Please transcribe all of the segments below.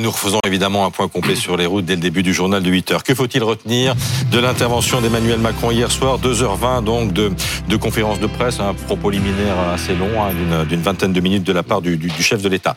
nous refaisons évidemment un point complet sur les routes dès le début du journal de 8 heures. Que faut-il retenir de l'intervention d'Emmanuel Macron hier soir 2h20 donc de, conférence de presse, un propos liminaire assez long, hein, d'une vingtaine de minutes de la part du chef de l'État,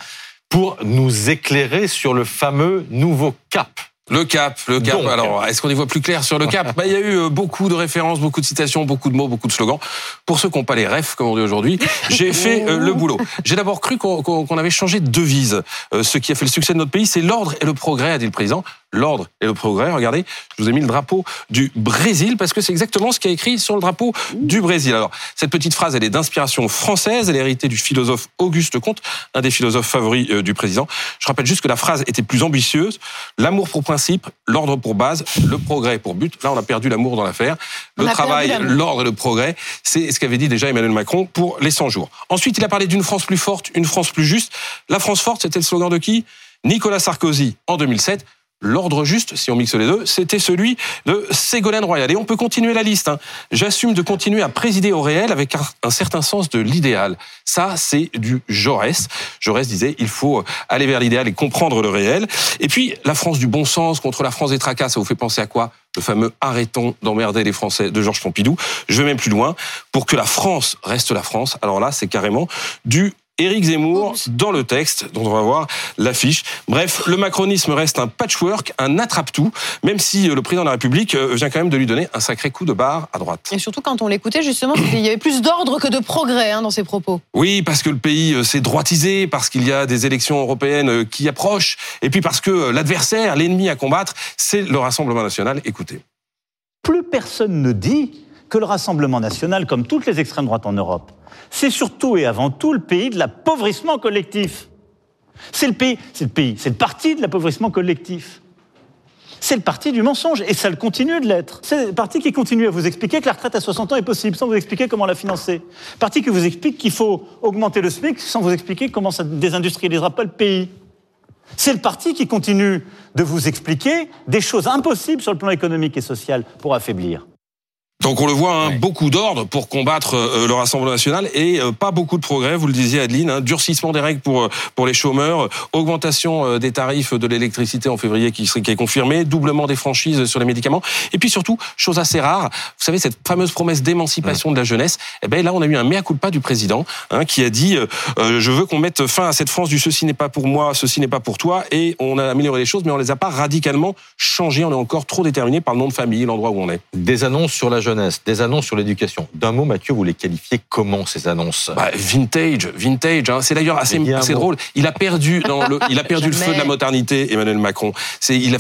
pour nous éclairer sur le fameux nouveau cap le cap, le cap. Alors, est-ce qu'on y voit plus clair sur le cap? Bah, Il y a eu euh, beaucoup de références, beaucoup de citations, beaucoup de mots, beaucoup de slogans. Pour ceux qui n'ont pas les refs, comme on dit aujourd'hui, j'ai fait euh, le boulot. J'ai d'abord cru qu'on avait changé de devise. Euh, ce qui a fait le succès de notre pays, c'est l'ordre et le progrès, a dit le président l'ordre et le progrès. Regardez, je vous ai mis le drapeau du Brésil parce que c'est exactement ce qui est écrit sur le drapeau du Brésil. Alors, cette petite phrase, elle est d'inspiration française. Elle est héritée du philosophe Auguste Comte, un des philosophes favoris euh, du président. Je rappelle juste que la phrase était plus ambitieuse. L'amour pour principe, l'ordre pour base, le progrès pour but. Là, on a perdu l'amour dans l'affaire. Le travail, l'ordre et le progrès, c'est ce qu'avait dit déjà Emmanuel Macron pour les 100 jours. Ensuite, il a parlé d'une France plus forte, une France plus juste. La France forte, c'était le slogan de qui? Nicolas Sarkozy en 2007 l'ordre juste, si on mixe les deux, c'était celui de Ségolène Royal. Et on peut continuer la liste. Hein. J'assume de continuer à présider au réel avec un, certain sens de l'idéal. Ça, c'est du Jaurès. Jaurès disait, il faut aller vers l'idéal et comprendre le réel. Et puis, la France du bon sens contre la France des tracas, ça vous fait penser à quoi? Le fameux arrêtons d'emmerder les Français de Georges Pompidou. Je vais même plus loin. Pour que la France reste la France, alors là, c'est carrément du Éric Zemmour dans le texte, dont on va voir l'affiche. Bref, le macronisme reste un patchwork, un attrape-tout, même si euh, le président de la République euh, vient quand même de lui donner un sacré coup de barre à droite. Et surtout quand on l'écoutait, justement, il y avait plus d'ordre que de progrès hein, dans ses propos. Oui, parce que le pays euh, s'est droitisé, parce qu'il y a des élections européennes qui approchent, et puis parce que l'adversaire, l'ennemi à combattre, c'est le Rassemblement national. Écoutez. Plus personne ne dit que le Rassemblement national, comme toutes les extrêmes droites en Europe, c'est surtout et avant tout le pays de l'appauvrissement collectif. C'est le pays, c'est le pays, c'est le parti de l'appauvrissement collectif. C'est le parti du mensonge, et ça le continue de l'être. C'est le parti qui continue à vous expliquer que la retraite à 60 ans est possible, sans vous expliquer comment la financer. Parti qui vous explique qu'il faut augmenter le SMIC, sans vous expliquer comment ça désindustrialisera pas le pays. C'est le parti qui continue de vous expliquer des choses impossibles sur le plan économique et social pour affaiblir. Donc on le voit, hein, beaucoup d'ordre pour combattre euh, le Rassemblement national et euh, pas beaucoup de progrès, vous le disiez Adeline, hein, durcissement des règles pour, euh, pour les chômeurs, augmentation des tarifs de l'électricité en février qui, qui est confirmée, doublement des franchises sur les médicaments, et puis surtout, chose assez rare, vous savez, cette fameuse promesse d'émancipation de la jeunesse, eh ben là on a eu un mea culpa du président hein, qui a dit je veux qu'on mette fin à cette France du ceci n'est pas pour moi, ceci n'est pas pour toi, et on a amélioré les choses, mais on les a pas radicalement changées, on est encore trop déterminé par le nom de famille, l'endroit où on est. Des annonces sur la jeunesse, des annonces sur l'éducation. D'un mot, Mathieu, vous les qualifiez comment ces annonces? Bah, Vintage, vintage. Hein. C'est d'ailleurs assez, assez drôle. Il a perdu, le, il a perdu le feu de la modernité, Emmanuel Macron. C'est, il, a,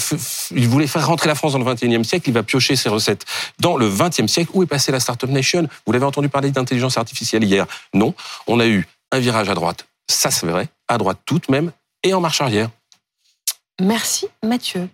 il voulait faire rentrer la France dans le 21e siècle. Il va piocher ses recettes dans le 20e siècle. Où est passée la Startup Nation? Vous l'avez entendu parler d'intelligence artificielle hier Non. On a eu un virage à droite. Ça, c'est vrai. À droite toute même. Et en marche arrière. Merci Mathieu.